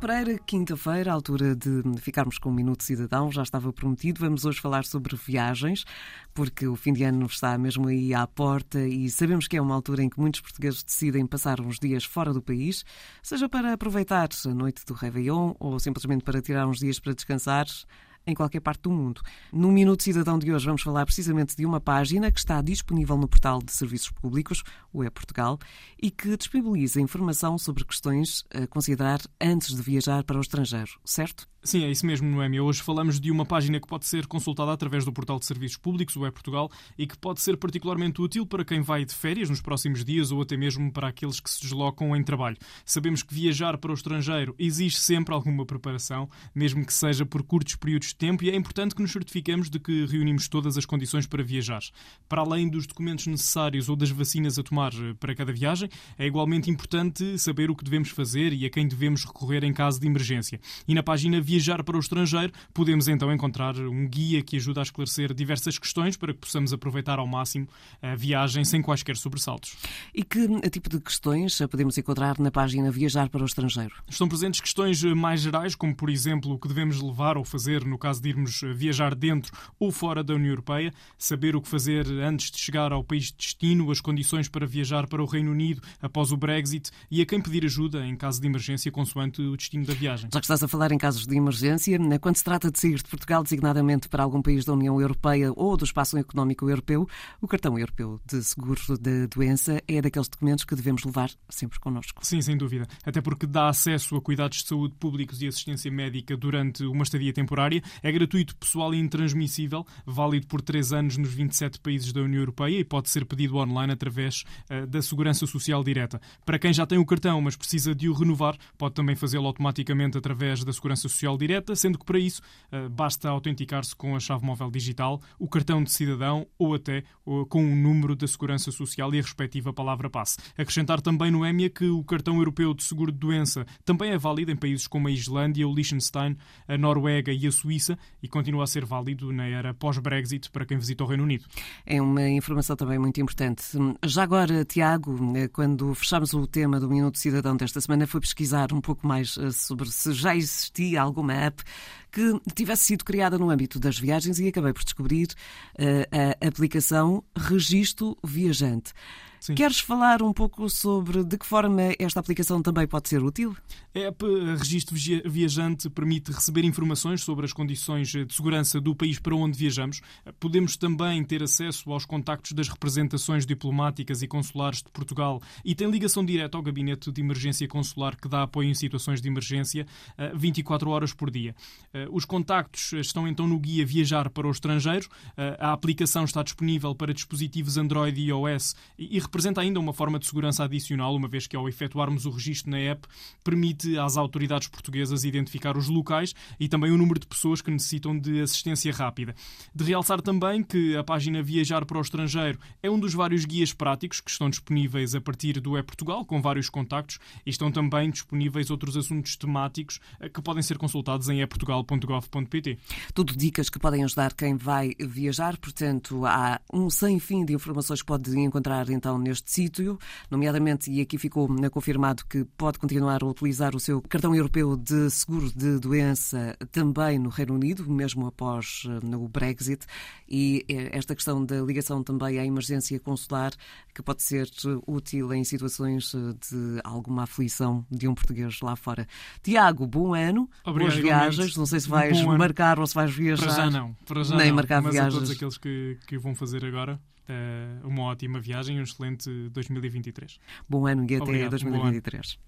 Pereira, quinta-feira, altura de ficarmos com o Minuto Cidadão, já estava prometido. Vamos hoje falar sobre viagens, porque o fim de ano está mesmo aí à porta e sabemos que é uma altura em que muitos portugueses decidem passar uns dias fora do país, seja para aproveitar a noite do Réveillon ou simplesmente para tirar uns dias para descansar em qualquer parte do mundo. No Minuto Cidadão de hoje vamos falar precisamente de uma página que está disponível no portal de serviços públicos, o E-Portugal, e que disponibiliza informação sobre questões a considerar antes de viajar para o estrangeiro, certo? Sim, é isso mesmo, Noémia. Hoje falamos de uma página que pode ser consultada através do portal de serviços públicos, o E-Portugal, e que pode ser particularmente útil para quem vai de férias nos próximos dias ou até mesmo para aqueles que se deslocam em trabalho. Sabemos que viajar para o estrangeiro exige sempre alguma preparação, mesmo que seja por curtos períodos tempo, e é importante que nos certifiquemos de que reunimos todas as condições para viajar. Para além dos documentos necessários ou das vacinas a tomar eh, para cada viagem, é igualmente importante saber o que devemos fazer e a quem devemos recorrer em caso de emergência. E na página viajar para o estrangeiro, podemos então encontrar um guia que ajuda a esclarecer diversas questões para que possamos aproveitar ao máximo a viagem sem quaisquer sobressaltos. E que tipo de questões podemos encontrar na página Viajar para o Estrangeiro? Estão presentes questões mais gerais, como por exemplo o que devemos levar ou fazer no caso de irmos viajar dentro ou fora da União Europeia, saber o que fazer antes de chegar ao país de destino, as condições para viajar para o Reino Unido após o Brexit e a quem pedir ajuda em caso de emergência consoante o destino da viagem. Já que estás a falar em casos de emergência, né, quando se trata de sair de Portugal designadamente para algum país da União Europeia ou do Espaço Económico Europeu, o cartão europeu de seguro de doença é daqueles documentos que devemos levar sempre connosco. Sim, sem dúvida. Até porque dá acesso a cuidados de saúde públicos e assistência médica durante uma estadia temporária. É gratuito, pessoal e intransmissível, válido por três anos nos 27 países da União Europeia e pode ser pedido online através uh, da Segurança Social Direta. Para quem já tem o cartão, mas precisa de o renovar, pode também fazê-lo automaticamente através da Segurança Social direta, sendo que para isso uh, basta autenticar-se com a chave móvel digital, o cartão de cidadão ou até uh, com o número da Segurança Social e a respectiva palavra passe. Acrescentar também no EMIA que o cartão europeu de seguro de doença também é válido em países como a Islândia, o Liechtenstein, a Noruega e a Suíça e continua a ser válido na era pós-Brexit para quem visita o Reino Unido. É uma informação também muito importante. Já agora, Tiago, eh, quando fechamos o tema do Minuto Cidadão desta semana, foi pesquisar um pouco mais sobre se já existia alguma app que tivesse sido criada no âmbito das viagens e acabei por descobrir uh, a aplicação Registro Viajante. Sim. Queres falar um pouco sobre de que forma esta aplicação também pode ser útil? A app Registro Viajante permite receber informações sobre as condições de segurança do país para onde viajamos. Podemos também ter acesso aos contactos das representações diplomáticas e consulares de Portugal e tem ligação direta ao Gabinete de Emergência Consular que dá apoio em situações de emergência 24 eh, horas por dia. Eh, os contactos estão então no guia Viajar para o Estrangeiro. Eh, a aplicação está disponível para dispositivos Android e iOS e representa ainda uma forma de segurança adicional, uma vez que ao efetuarmos o registro na app, permite às autoridades portuguesas identificar os locais e também o número de pessoas que necessitam de assistência rápida. De realçar também que a página Viajar para o Estrangeiro é um dos vários guias práticos que estão disponíveis a partir do E-Portugal, com vários contactos, e estão também disponíveis outros assuntos temáticos eh, que podem ser consultados em eportugal.gov.pt. Tudo dicas que podem ajudar quem vai viajar, portanto, há um sem fim de informações que pode encontrar então neste sítio, nomeadamente, e aqui ficou confirmado que pode continuar a utilizar o seu cartão europeu de seguro de doença também no Reino Unido, mesmo após eh, o Brexit, e eh, esta questão da ligação também à emergência consular, que pode ser útil em situações eh, de alguma aflição de um português lá fora. Tiago, bom ano, Obrigado, boas viagens. Não sei se vais marcar ou se vais viajar. Para já não, para já nem não. marcar Mas viagens. a todos aqueles que, que vão fazer agora, uma ótima viagem um excelente 2023. Bom ano e até Obrigado, 2023.